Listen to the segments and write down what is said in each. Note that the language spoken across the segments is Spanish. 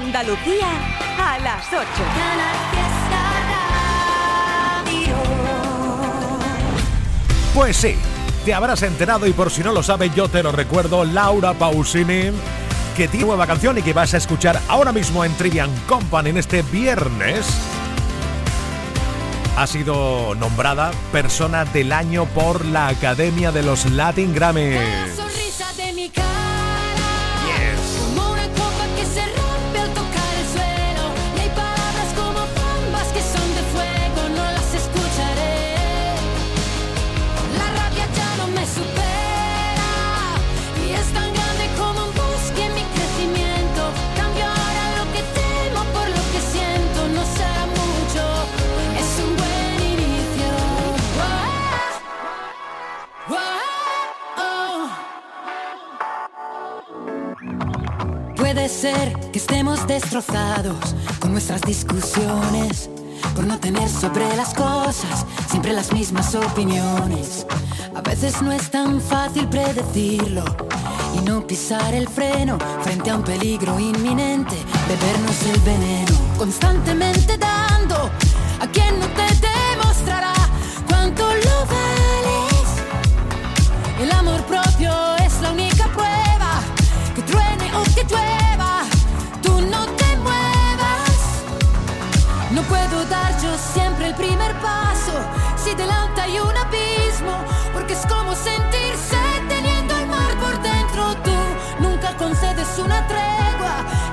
Andalucía a las 8. Pues sí, te habrás enterado y por si no lo sabes yo te lo recuerdo, Laura Pausini, que tiene nueva canción y que vas a escuchar ahora mismo en Trivian Company en este viernes. Ha sido nombrada persona del año por la Academia de los Latin Grammys. Ser que estemos destrozados con nuestras discusiones, por no tener sobre las cosas siempre las mismas opiniones. A veces no es tan fácil predecirlo y no pisar el freno frente a un peligro inminente, bebernos el veneno, constantemente dando a quien no te demostrará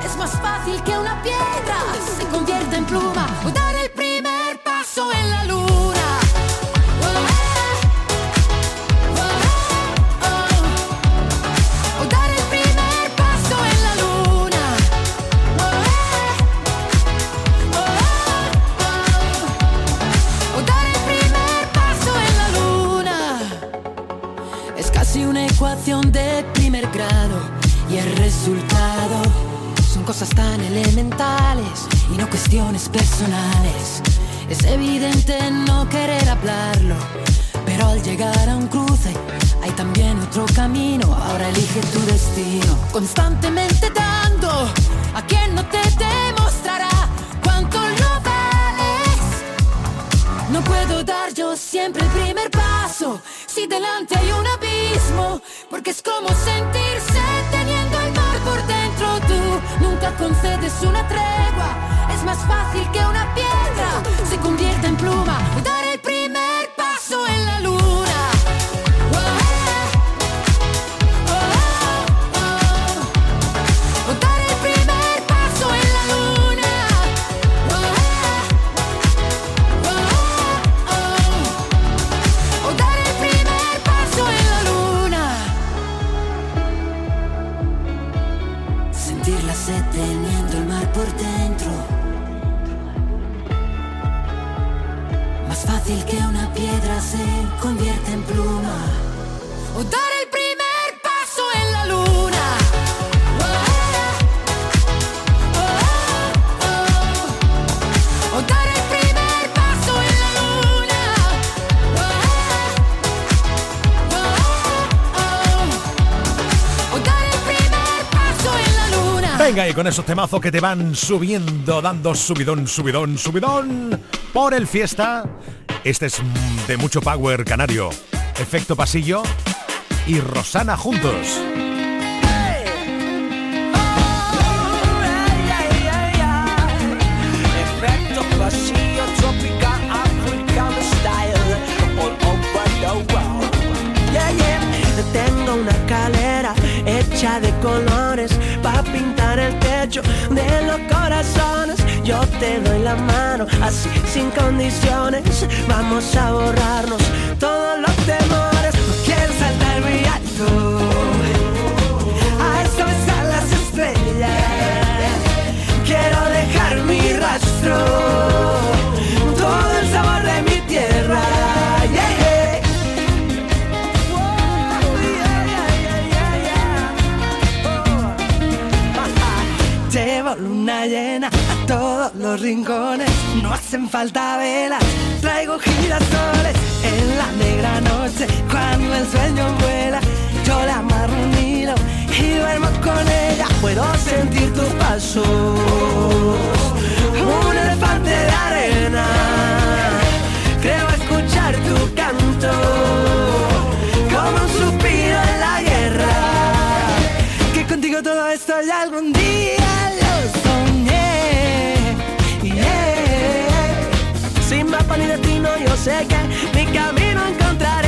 es más fácil que una piedra personales. Es evidente no querer hablarlo, pero al llegar a un cruce hay también otro camino. Ahora elige tu destino, constantemente dando a quien no te demostrará cuánto lo vales. No puedo dar yo siempre el primer paso si delante hay un abismo, porque es como sentirse teniendo el mar por dentro. Tú nunca concedes una tregua, más fácil que una piedra se convierta en pluma. Venga, y con esos temazos que te van subiendo, dando subidón, subidón, subidón por el fiesta. Este es de mucho power canario. Efecto pasillo y Rosana juntos. Tengo una calera hecha de colores de los corazones. Yo te doy la mano, así sin condiciones. Vamos a borrarnos todos los temores. llena a todos los rincones. No hacen falta velas, traigo girasoles en la negra noche cuando el sueño vuela. Yo la amarro un hilo y duermo con ella. Puedo sentir tus pasos, un elefante de arena. Creo escuchar tu canto. Sé que mi camino encontraré.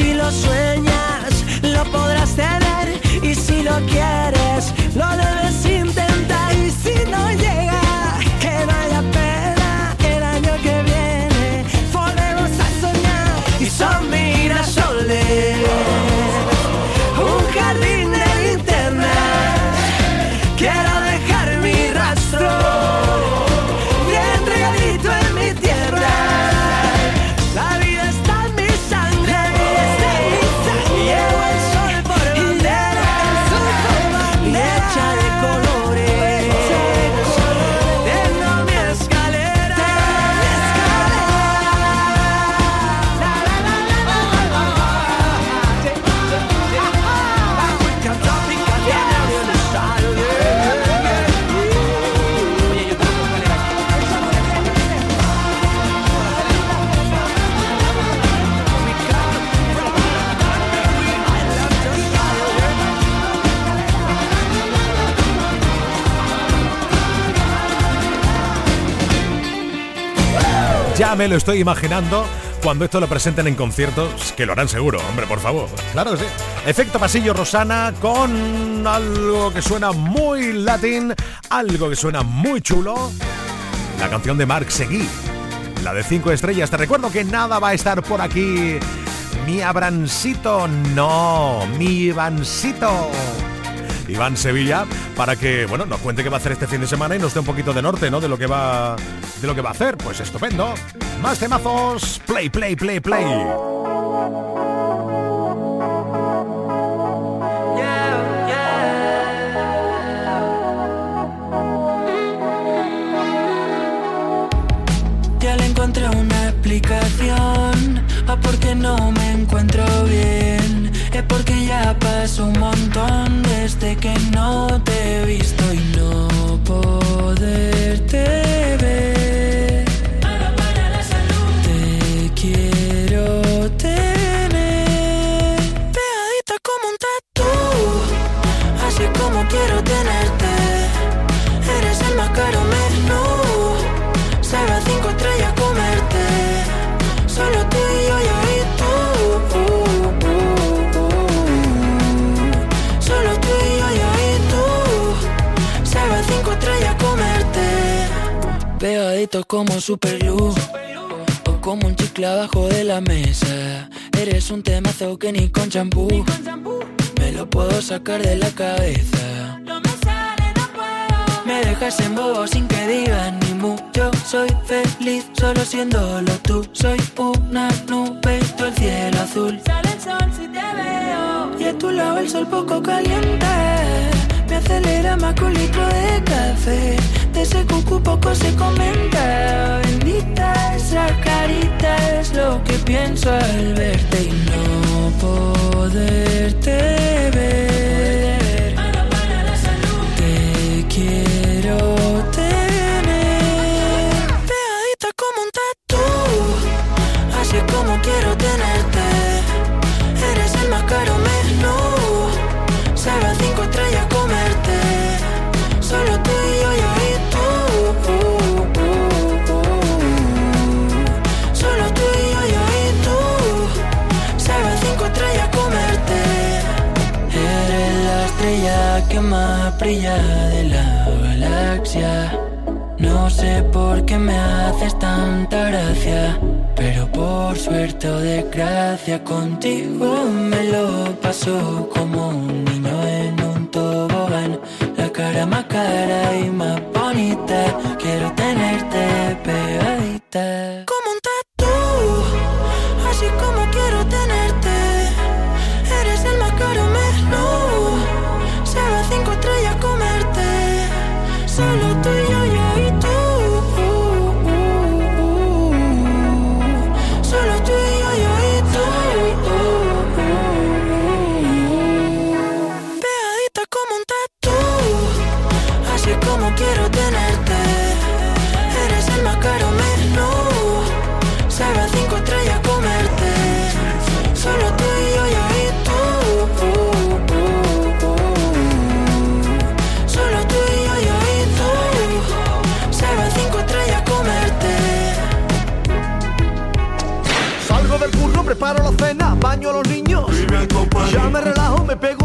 quieres, me lo estoy imaginando cuando esto lo presenten en conciertos, que lo harán seguro, hombre, por favor. Claro sí. Efecto pasillo Rosana con algo que suena muy latín, algo que suena muy chulo. La canción de Mark Seguí, la de 5 estrellas. Te recuerdo que nada va a estar por aquí. Mi Abrancito, no, mi Ivancito. Iván Sevilla para que bueno nos cuente qué va a hacer este fin de semana y nos dé un poquito de norte no de lo que va de lo que va a hacer. Pues estupendo. Más temazos. Play play play play Pegadito como super glue. O como un chicle abajo de la mesa. Eres un temazo que ni con champú. Me lo puedo sacar de la cabeza. Me dejas en bobo sin que digan ni mu. Yo soy feliz solo siéndolo tú. Soy una nube tú el cielo azul. Sale el sol si te veo. Y a tu lado el sol poco caliente. Me acelera más que un litro de café. Ese cucu poco se comenta. Bendita esa carita es lo que pienso al verte y no poderte ver. Te quiero más brilla de la galaxia. No sé por qué me haces tanta gracia, pero por suerte o desgracia contigo me lo paso como un niño en un tobogán. La cara más cara y más bonita, quiero tenerte pegadita.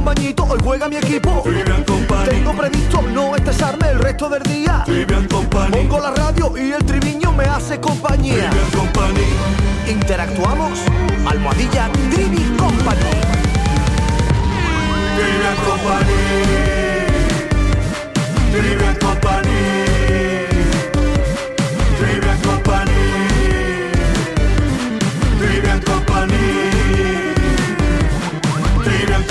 Añitos, hoy juega mi equipo. Tengo previsto no estresarme el resto del día. Pongo la radio y el triviño me hace compañía. Interactuamos, almohadilla Trivi Company. Company. Company.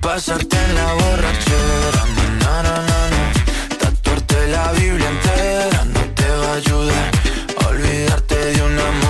pasarte en la borrachera, na na na na. Tatuarte la Biblia entera no te va a ayudar, olvidarte de un amor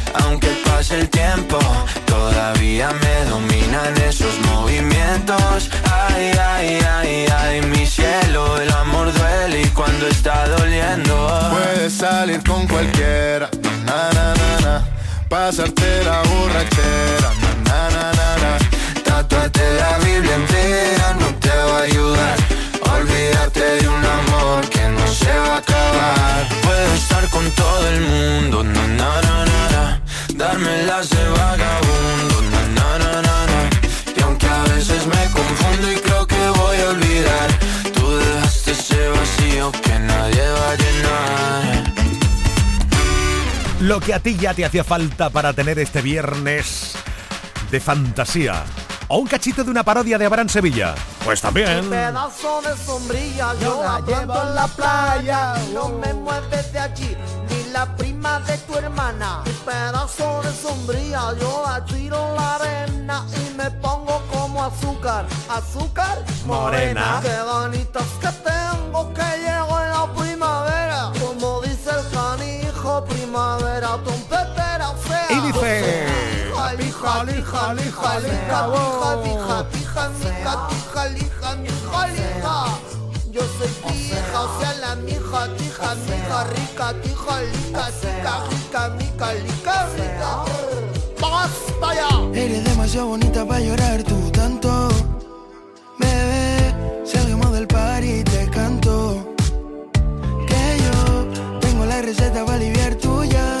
Aunque pase el tiempo, todavía me dominan esos movimientos. Ay, ay, ay, ay, mi cielo, el amor duele y cuando está doliendo. Puedes salir con cualquiera, na na na na, pasarte la borrachera, na na na na, Tatuarte la Biblia entera no te va a ayudar. Olvídate de un amor que no se va a acabar. Puedo estar con todo el mundo, na na na na, na. darme las de vagabundo, na na na na na. Y aunque a veces me confundo y creo que voy a olvidar, tú dejaste ese vacío que nadie va a llenar. Lo que a ti ya te hacía falta para tener este viernes de fantasía. O un cachito de una parodia de Abraham Sevilla. Pues también. Pedazo de sombrilla, yo la llevo en la playa. No me mueves de allí, la prima de tu hermana. Mi pedazo de sombrilla, yo la tiro en la arena y me pongo como azúcar. Azúcar morena. Morena. Qué bonitas que tengo que llego en la primavera. Como dice el canijo, primavera trompetera. O sea, Y dice- Jali, jali, jali, jali, tija, tija, tija, mija, tija, lija, mija, lija. Yo soy pija, o sea la mija, tija, mija, rica, tija, lica, chica, rica, mica, lica, rica. ¡Basta ya! Eres demasiado bonita para llorar tú tanto. Bebé, salimos del par y te canto. Que yo tengo la receta para aliviar tuya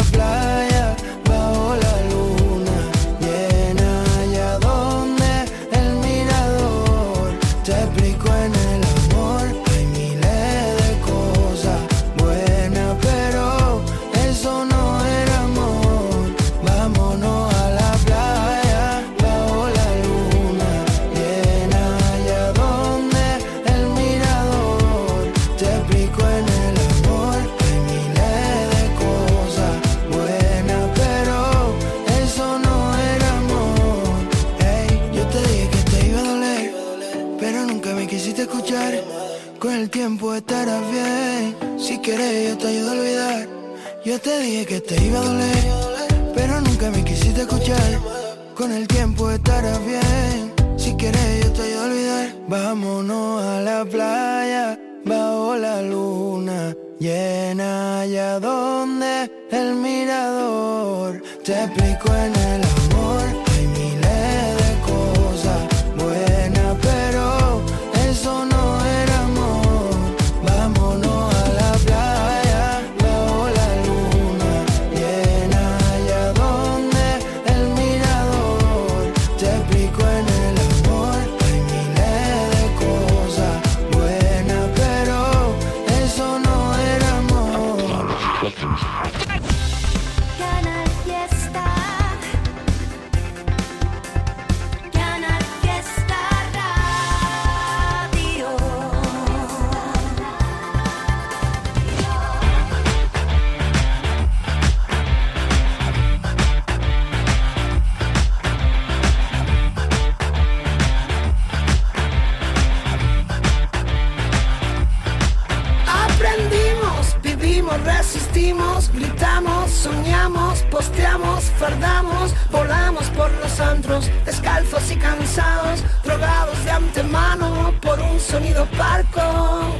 Resistimos, gritamos, soñamos, posteamos, fardamos, volamos por los antros, descalzos y cansados, drogados de antemano por un sonido parco.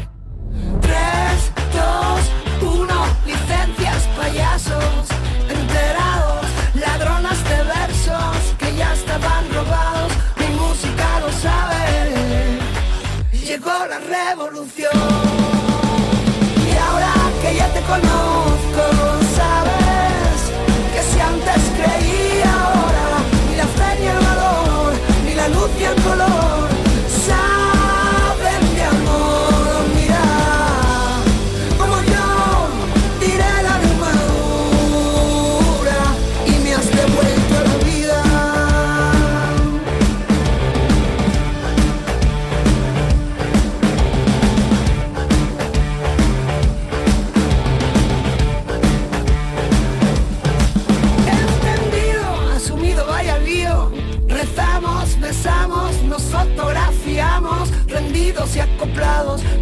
3, 2, 1, licencias payasos, enterados, ladronas de versos que ya estaban robados, mi música lo sabe, llegó la revolución. Poco know.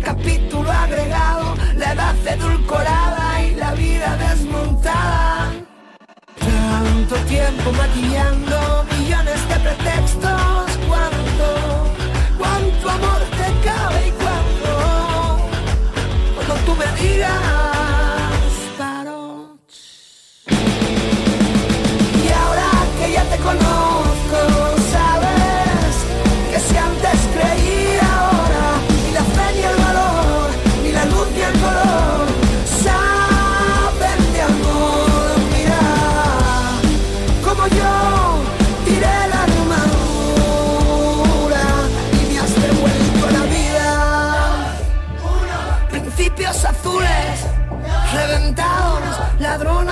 capítulo agregado, la edad edulcorada y la vida desmontada. Tanto tiempo maquillando millones de pretextos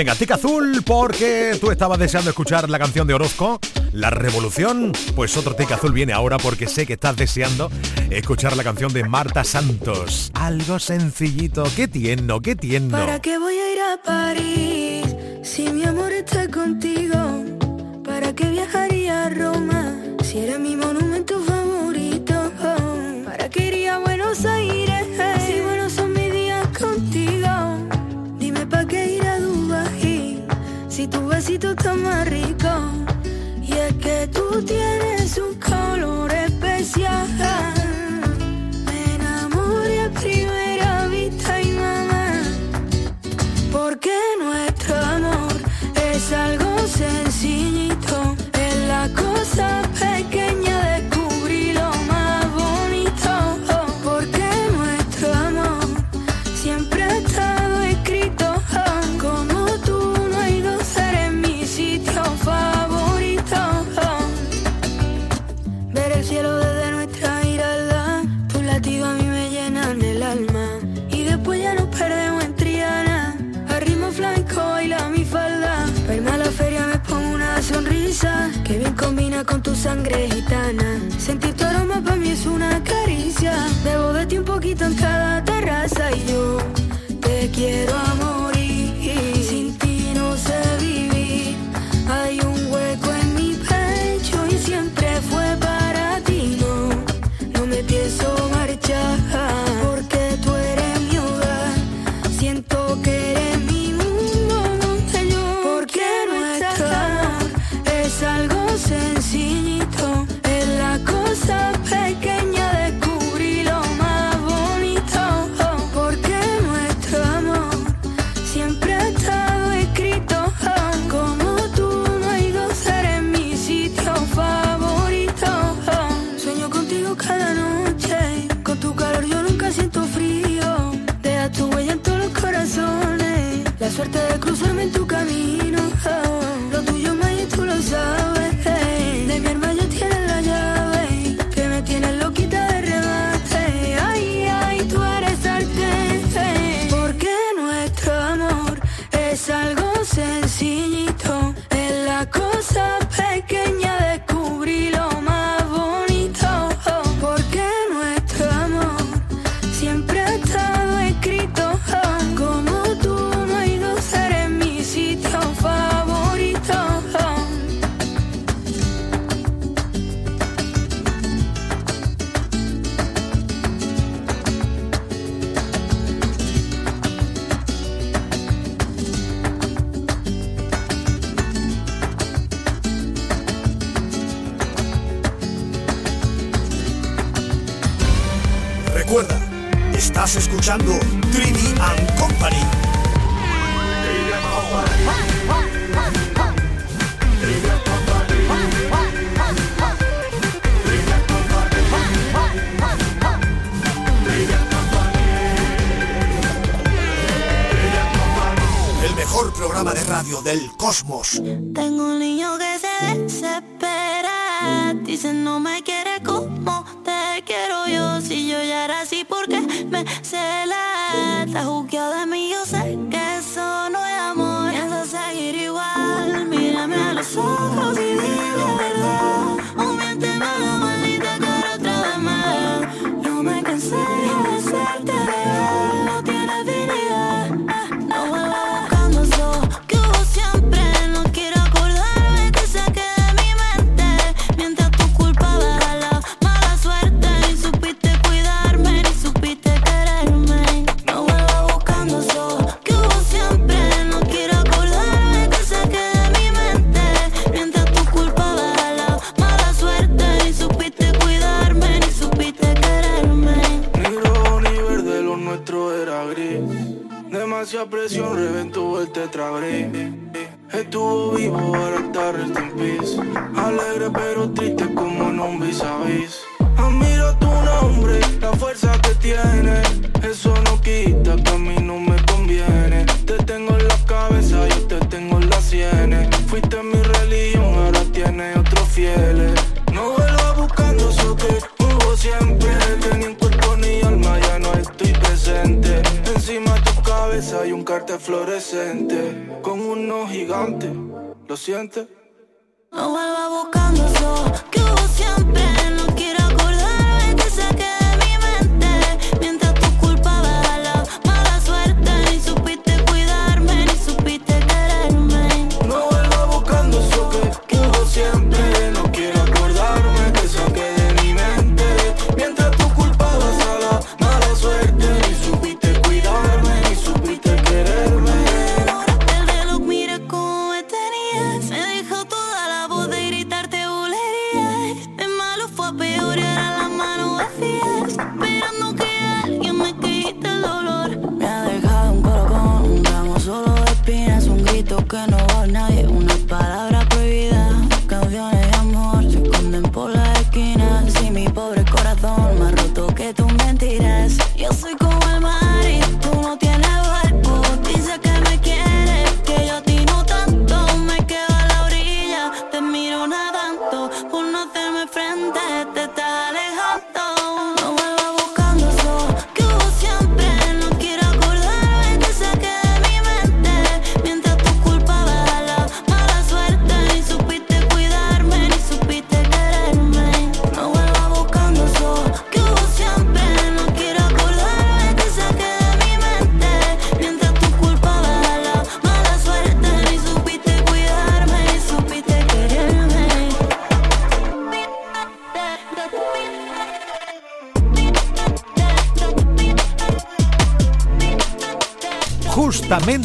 Venga, tica azul porque tú estabas deseando escuchar la canción de Orozco, La Revolución. Pues otro tica azul viene ahora porque sé que estás deseando escuchar la canción de Marta Santos. Algo sencillito, qué tierno, qué tierno. ¿Para qué voy a ir a París si mi amor está contigo? ¿Para qué viajaría a Roma si era mi monumento favorito? Más rico. Y es que tú tienes un color Tengo hacía presión, reventó el tetrabrick. Estuvo vivo, ahora está rest in Alegre pero triste como un a vis. Admiro tu nombre, la fuerza que tiene. Cartel fluorescente. Con unos gigantes, ¿lo sientes? No vuelva buscando eso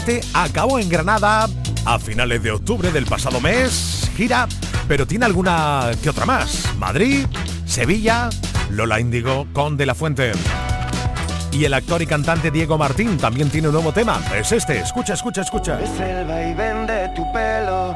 Justamente acabó en Granada a finales de octubre del pasado mes, gira, pero tiene alguna que otra más. Madrid, Sevilla, Lola Índigo con De la Fuente. Y el actor y cantante Diego Martín también tiene un nuevo tema. Es este, escucha, escucha, escucha. Tu pelo,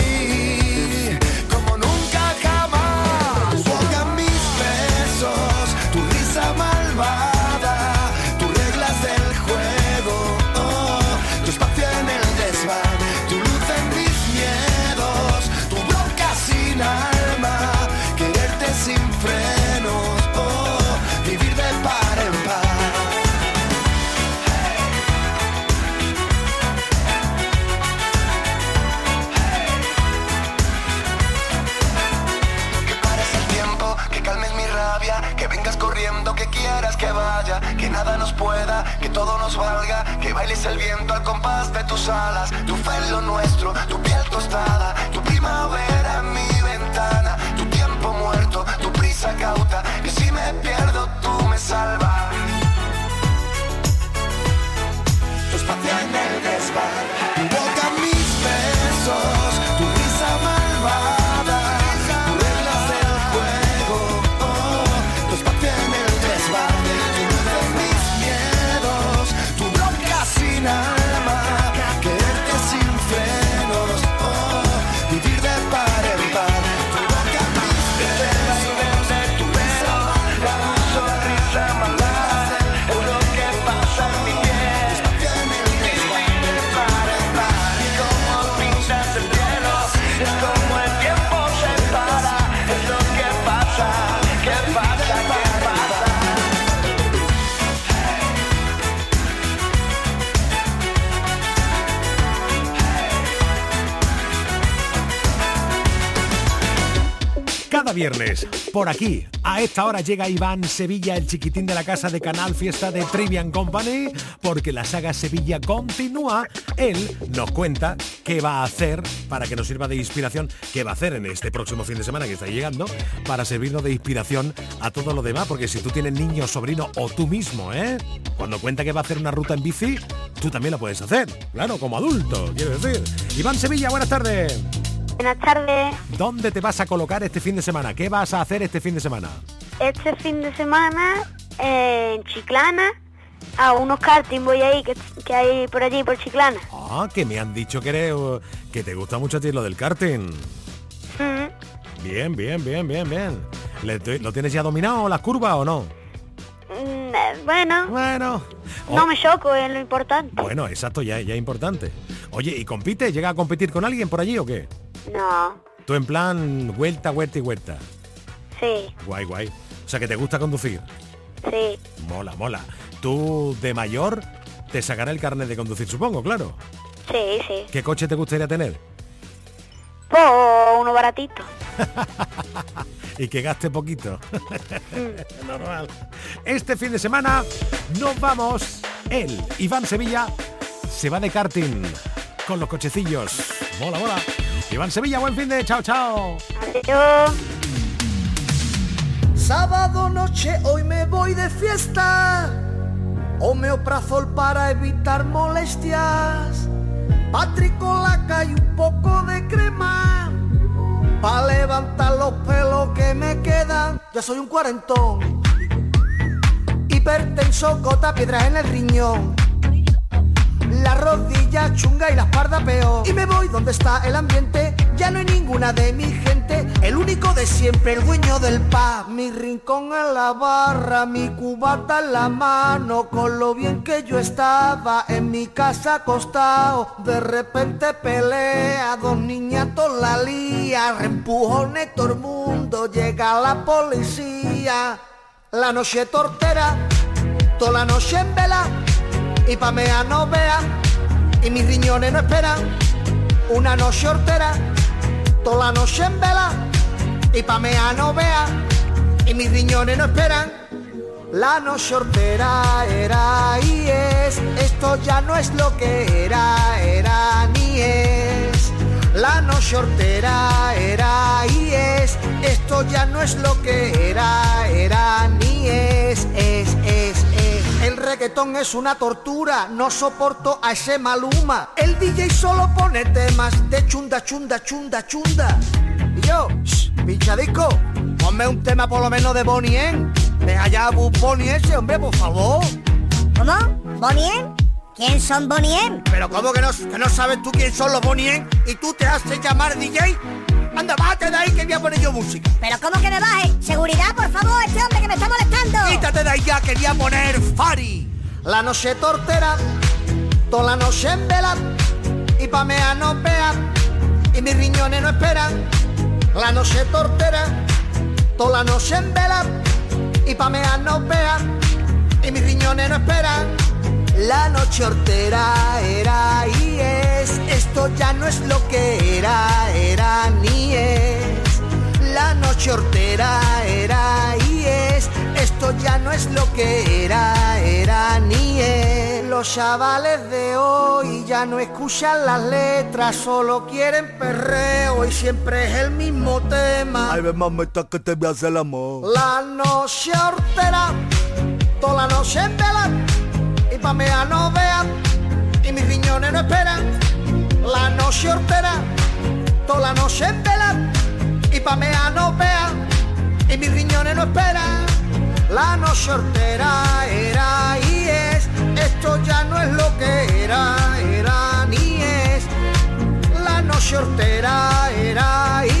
todo nos valga, que bailes el viento al compás de tus alas, tu fe es lo nuestro, tu piel tostada, tu primavera en mi ventana, tu tiempo muerto, tu prisa cauta, que si me pierdo tú me salvas. Viernes, por aquí, a esta hora llega Iván Sevilla, el chiquitín de la casa de Canal Fiesta de Trivian Company, porque la saga Sevilla continúa. Él nos cuenta qué va a hacer para que nos sirva de inspiración, qué va a hacer en este próximo fin de semana que está llegando, para servirnos de inspiración a todo lo demás, porque si tú tienes niños, sobrinos o tú mismo, ¿eh? Cuando cuenta que va a hacer una ruta en bici, tú también la puedes hacer, claro, como adulto, quiero decir. Iván Sevilla, buenas tardes. Buenas tardes. ¿Dónde te vas a colocar este fin de semana? ¿Qué vas a hacer este fin de semana? Este fin de semana eh, en Chiclana a unos karting voy ahí que, que hay por allí por Chiclana. Ah, que me han dicho que eres, uh, que te gusta mucho a ti lo del karting. Mm, Bien, bien, bien, bien, bien. ¿Le- te- ¿Lo tienes ya dominado las curvas o no? mm, eh, bueno. Bueno. No me choco, es lo importante. Bueno, exacto, ya, ya es importante. Oye, ¿y compite? ¿Llega a competir con alguien por allí o qué? No, Tú en plan vuelta, vuelta y vuelta. sí, Guay, guay. O sea que te gusta conducir. sí. Mola, mola. Tú de mayor te sacará el carnet de conducir, supongo, claro. Sí, sí. ¿Qué coche te gustaría tener? Pues uno baratito. y que gaste poquito. Normal. Este fin de semana nos vamos. Él, Iván Sevilla, se va de karting con los cochecillos. Mola, mola. Iván Sevilla, buen fin de chao, chao. Sábado noche, hoy me voy de fiesta. Homeoprazol para evitar molestias. Patricolaca y un poco de crema. Pa' levantar los pelos que me quedan. Ya soy un cuarentón. Hipertenso, gota, piedras en el riñón. La rodilla chunga y la espalda peor. Y me voy donde está el ambiente. Ya no hay ninguna de mi gente. El único de siempre, el dueño del paz. Mi rincón en la barra, mi cubata en la mano. Con lo bien que yo estaba en mi casa acostado. De repente pelea, dos niñatos la lía. Reempujones todo el mundo, llega la policía. La noche tortera, toda la noche en vela. Y pa' mea no vea, y mis riñones no esperan. Una noche hortera, toda la noche en vela. Y pa' mea no vea, y mis riñones no esperan. La noche hortera era y es, esto ya no es lo que era, era ni es. La noche hortera era y es, esto ya no es lo que era, era ni es, es. El reggaetón es una tortura, no soporto a ese maluma. El DJ solo pone temas de chunda, chunda, chunda, chunda. Y yo, pinchadico, ponme un tema por lo menos de Bonnie M. Deja ya a Bunny ese, hombre, por favor. ¿Cómo? ¿Bonnie M? ¿Quién son Bonnie M? Pero ¿cómo que no, que no sabes tú quién son los Bonnie M y tú te haces llamar DJ? Anda, bájate de ahí que voy a poner yo música. ¿Pero cómo que me baje? Seguridad, por favor, este hombre que me está molestando. Quítate de ahí ya, quería poner Fari. La noche tortera, toda la noche en vela, y pa' mea no vea, y mis riñones no esperan. La noche tortera, toda la noche en vela, y pa' mea no vea, y mis riñones no esperan. La noche hortera era y es, esto ya no es lo que era, era ni es. La noche hortera era y es, esto ya no es lo que era, era ni es. Los chavales de hoy ya no escuchan las letras, solo quieren perreo y siempre es el mismo tema. Ay, ve mamita que te voy a hacer el amor. La noche hortera, toda la noche en vela, y pa' mea no vea, y mis riñones no esperan. La noche hortera, toda la noche en vela, y pa' mea no vea, y mis riñones no esperan. La noche hortera era y es, esto ya no es lo que era, era ni es. La noche hortera era y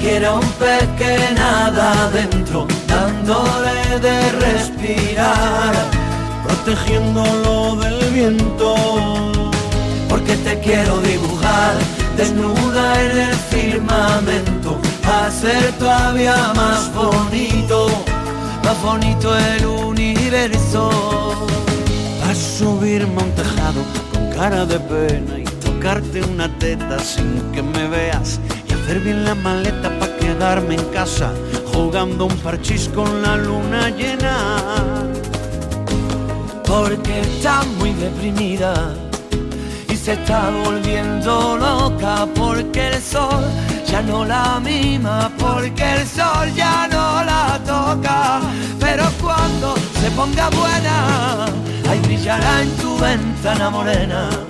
quiero un pez que nada adentro, dándole de respirar, protegiéndolo del viento. Porque te quiero dibujar desnuda en el firmamento, hacer todavía más bonito, más bonito el universo. A subirme a un tejado con cara de pena y tocarte una teta sin que me veas hacer bien la maleta para quedarme en casa jugando un parchís con la luna llena. Porque está muy deprimida y se está volviendo loca porque el sol ya no la mima, porque el sol ya no la toca. Pero cuando se ponga buena, ahí brillará en tu ventana morena.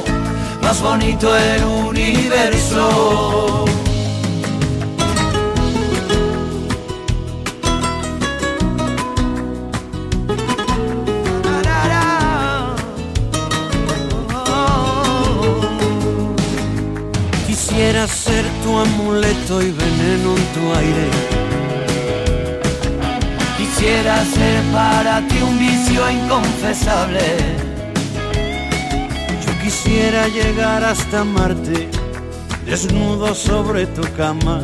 más bonito el universo. Quisiera ser tu amuleto y veneno en tu aire. Quisiera ser para ti un vicio inconfesable. Quisiera llegar hasta Marte, desnudo sobre tu cama.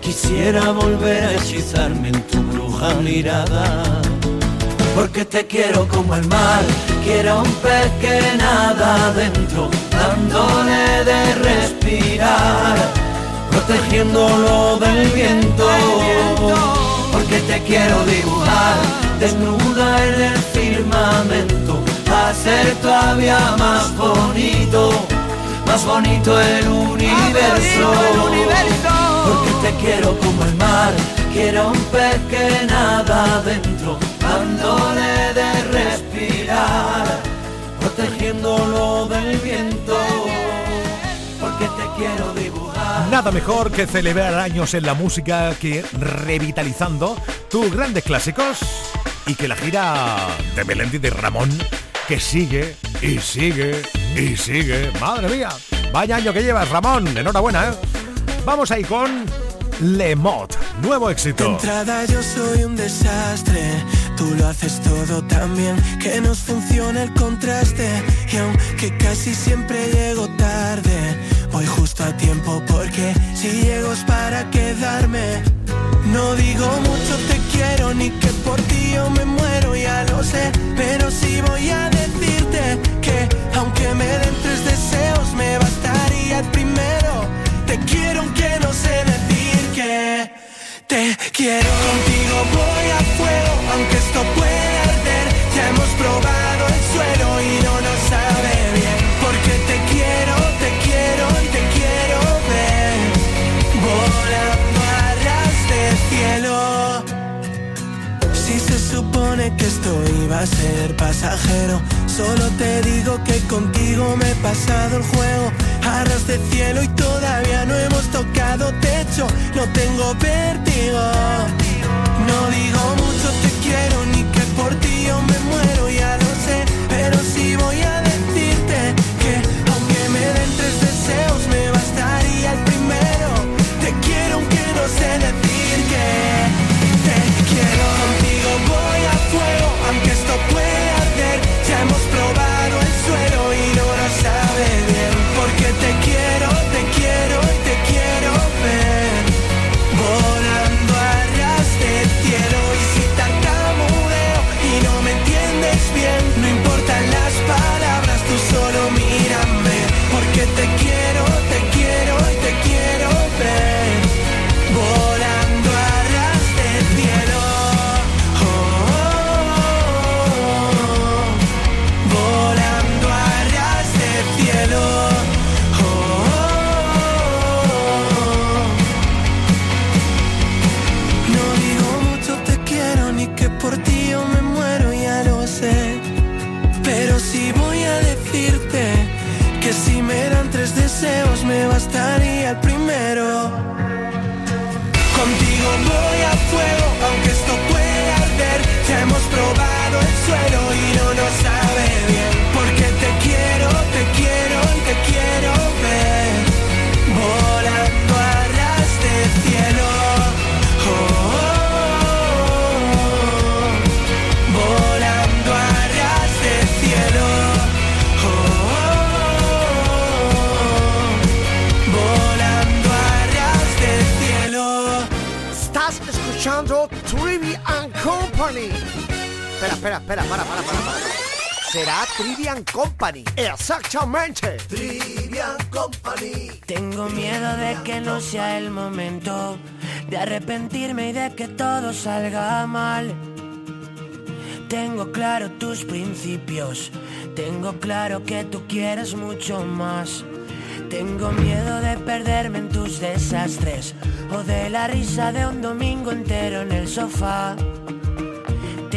Quisiera volver a hechizarme en tu bruja mirada. Porque te quiero como el mar, quiero un pez que nada adentro, dándole de respirar, protegiéndolo del viento. Porque te quiero dibujar desnuda en el firmamento, hacer todavía más bonito, más bonito el universo. Porque te quiero como el mar, quiero un pez que nada adentro, dándole de respirar, protegiéndolo del viento. Porque te quiero dibujar. Nada mejor que celebrar años en la música que revitalizando tus grandes clásicos y que la gira de Melendi de Ramón que sigue y sigue y sigue. Madre mía, vaya año que llevas Ramón, enhorabuena, ¿eh? Vamos ahí con Le Mot, nuevo De éxito. entrada yo soy un desastre. Tú lo haces todo tan bien que nos funciona el contraste. Y aunque casi siempre llego tarde, voy justo a tiempo porque si llego es para quedarme. No digo mucho te quiero ni que por ti yo me muero, ya lo sé. Pero sí voy a decirte que aunque me den tres deseos, me bastaría el primero. Te quiero aunque no sé decir que te quiero. Contigo voy a fuego, aunque esto pueda iba a ser pasajero. Solo te digo que contigo me he pasado el juego. Arras de cielo y todavía no hemos tocado techo. No tengo vértigo. No digo mucho te quiero ni que por ti yo me muero, Company. Espera, espera, espera, para, para, para, para. Será Trivian Company. Exactamente. Trivian Company. Tengo miedo de que no sea el momento de arrepentirme y de que todo salga mal. Tengo claro tus principios, tengo claro que tú quieres mucho más. Tengo miedo de perderme en tus desastres o de la risa de un domingo entero en el sofá.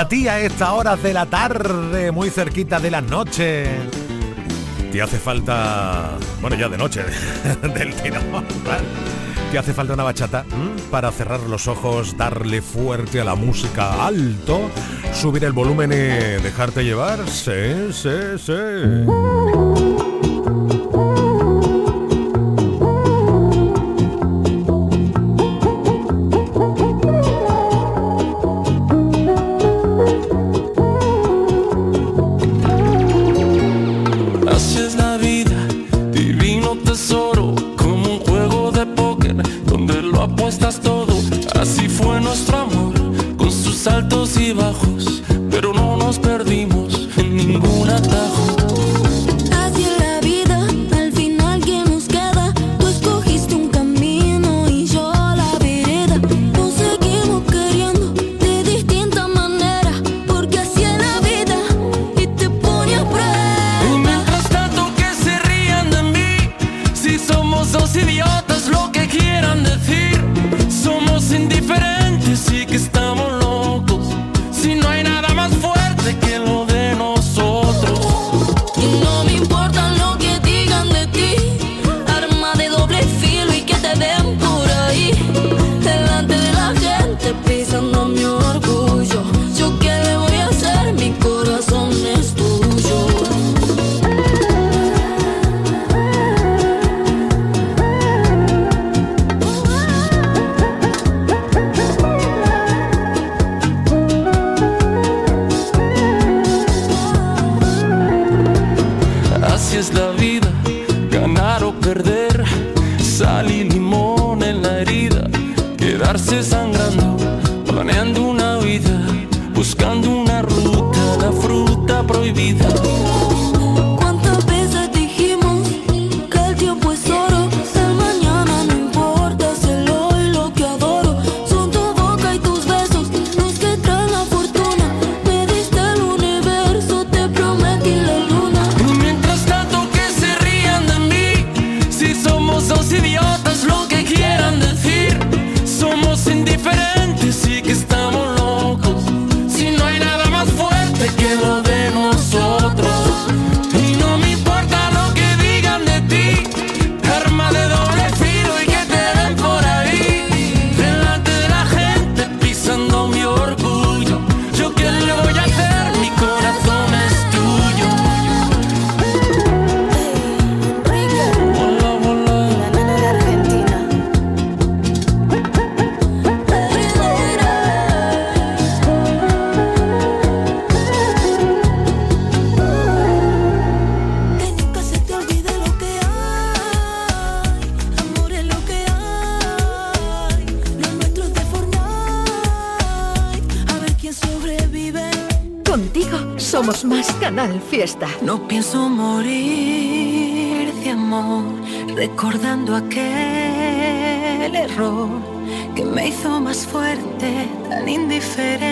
A ti a esta hora de la tarde, muy cerquita de la noche, te hace falta, bueno ya de noche, del tirón, te hace falta una bachata para cerrar los ojos, darle fuerte a la música alto, subir el volumen y dejarte llevar, sí, sí, sí. Indiferente.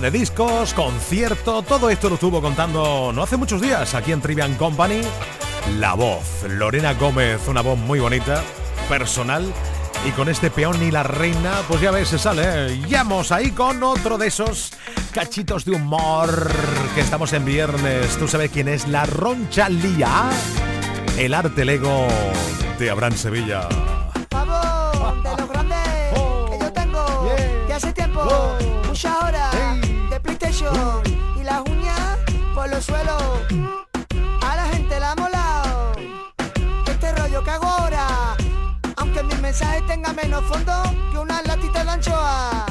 De discos, concierto, todo esto lo estuvo contando no hace muchos días aquí en Trivian Company. La voz, Lorena Gómez, una voz muy bonita, personal. Y con este peón y la reina, pues ya ves, se sale. ¿eh? Yamos ahí con otro de esos cachitos de humor que estamos en viernes. Tú sabes quién es la Ronchalía, el arte lego de Abraham Sevilla. Y las uñas por los suelos. A la gente la ha molado. Este rollo que hago ahora, aunque mis mensajes tengan menos fondo que una latita de anchoa.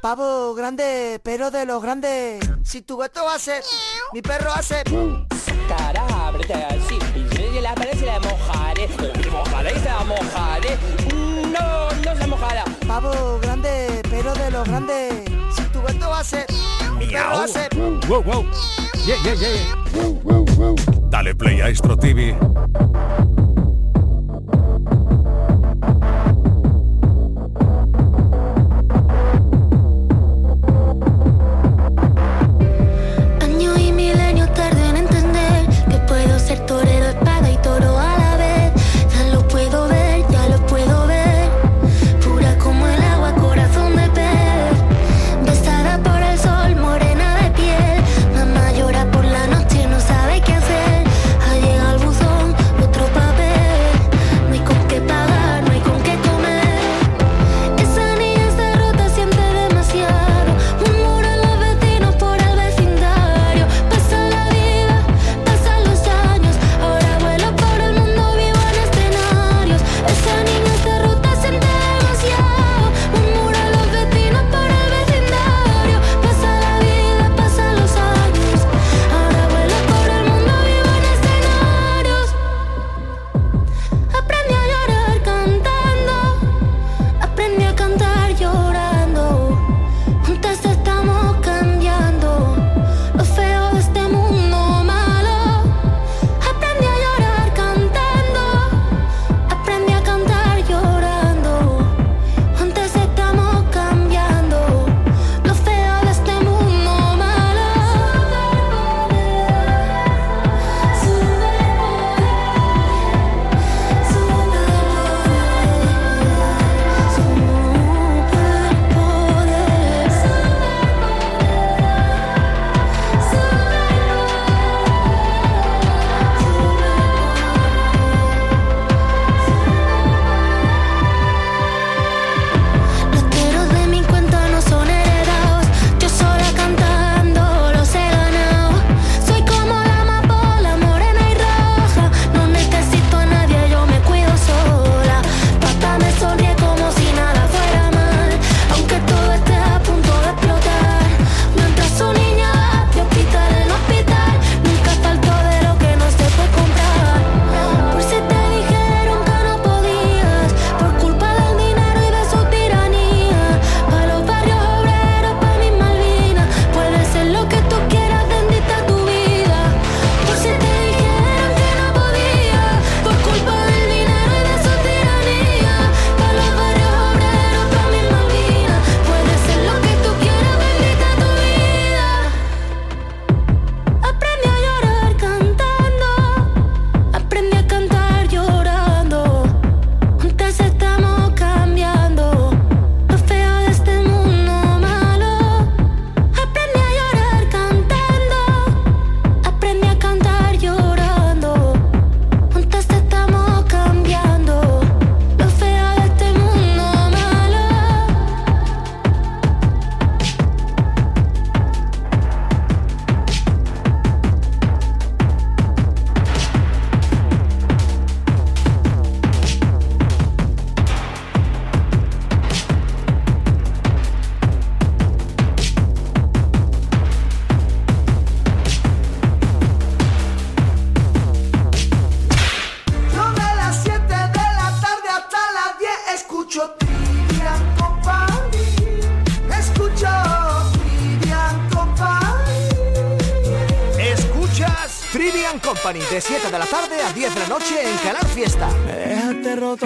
Pavo grande, pero de los grandes. Si tu gato hace, mi perro hace. Cara, ábrete así. Y la pared se la mojaré. Mojaré y se la mojaré. No, no se mojará. Pavo grande, pero de los grandes. Si tu gato hace, Miau. Wow, wow. Yeah, yeah, yeah. Dale play a Astro TV.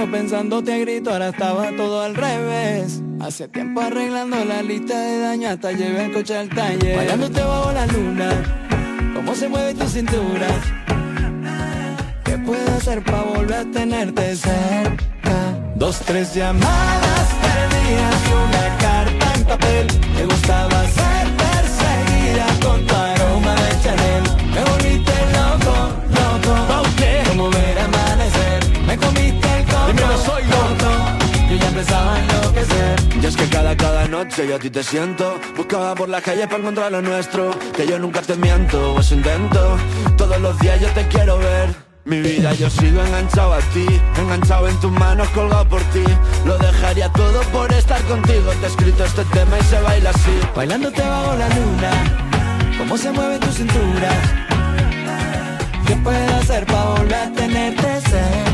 Pensándote a grito, ahora estaba todo al revés. Hace tiempo arreglando la lista de daño hasta llevé el coche al taller. Bailándote bajo la luna, cómo se mueve tu cintura. ¿Qué puedo hacer para volver a tenerte cerca? Dos, tres llamadas perdidas y una carta en papel. Me gustaba empezaba a enloquecer. Y es que cada, cada noche yo a ti te siento. Buscaba por la calle para encontrar lo nuestro. Que yo nunca te miento, o eso intento. Todos los días yo te quiero ver. Mi vida yo sigo enganchado a ti. Enganchado en tus manos, colgado por ti. Lo dejaría todo por estar contigo. Te he escrito este tema y se baila así. Bailándote bajo la luna. Cómo se mueve tu cintura ¿Qué puedo hacer para volver a tenerte cerca?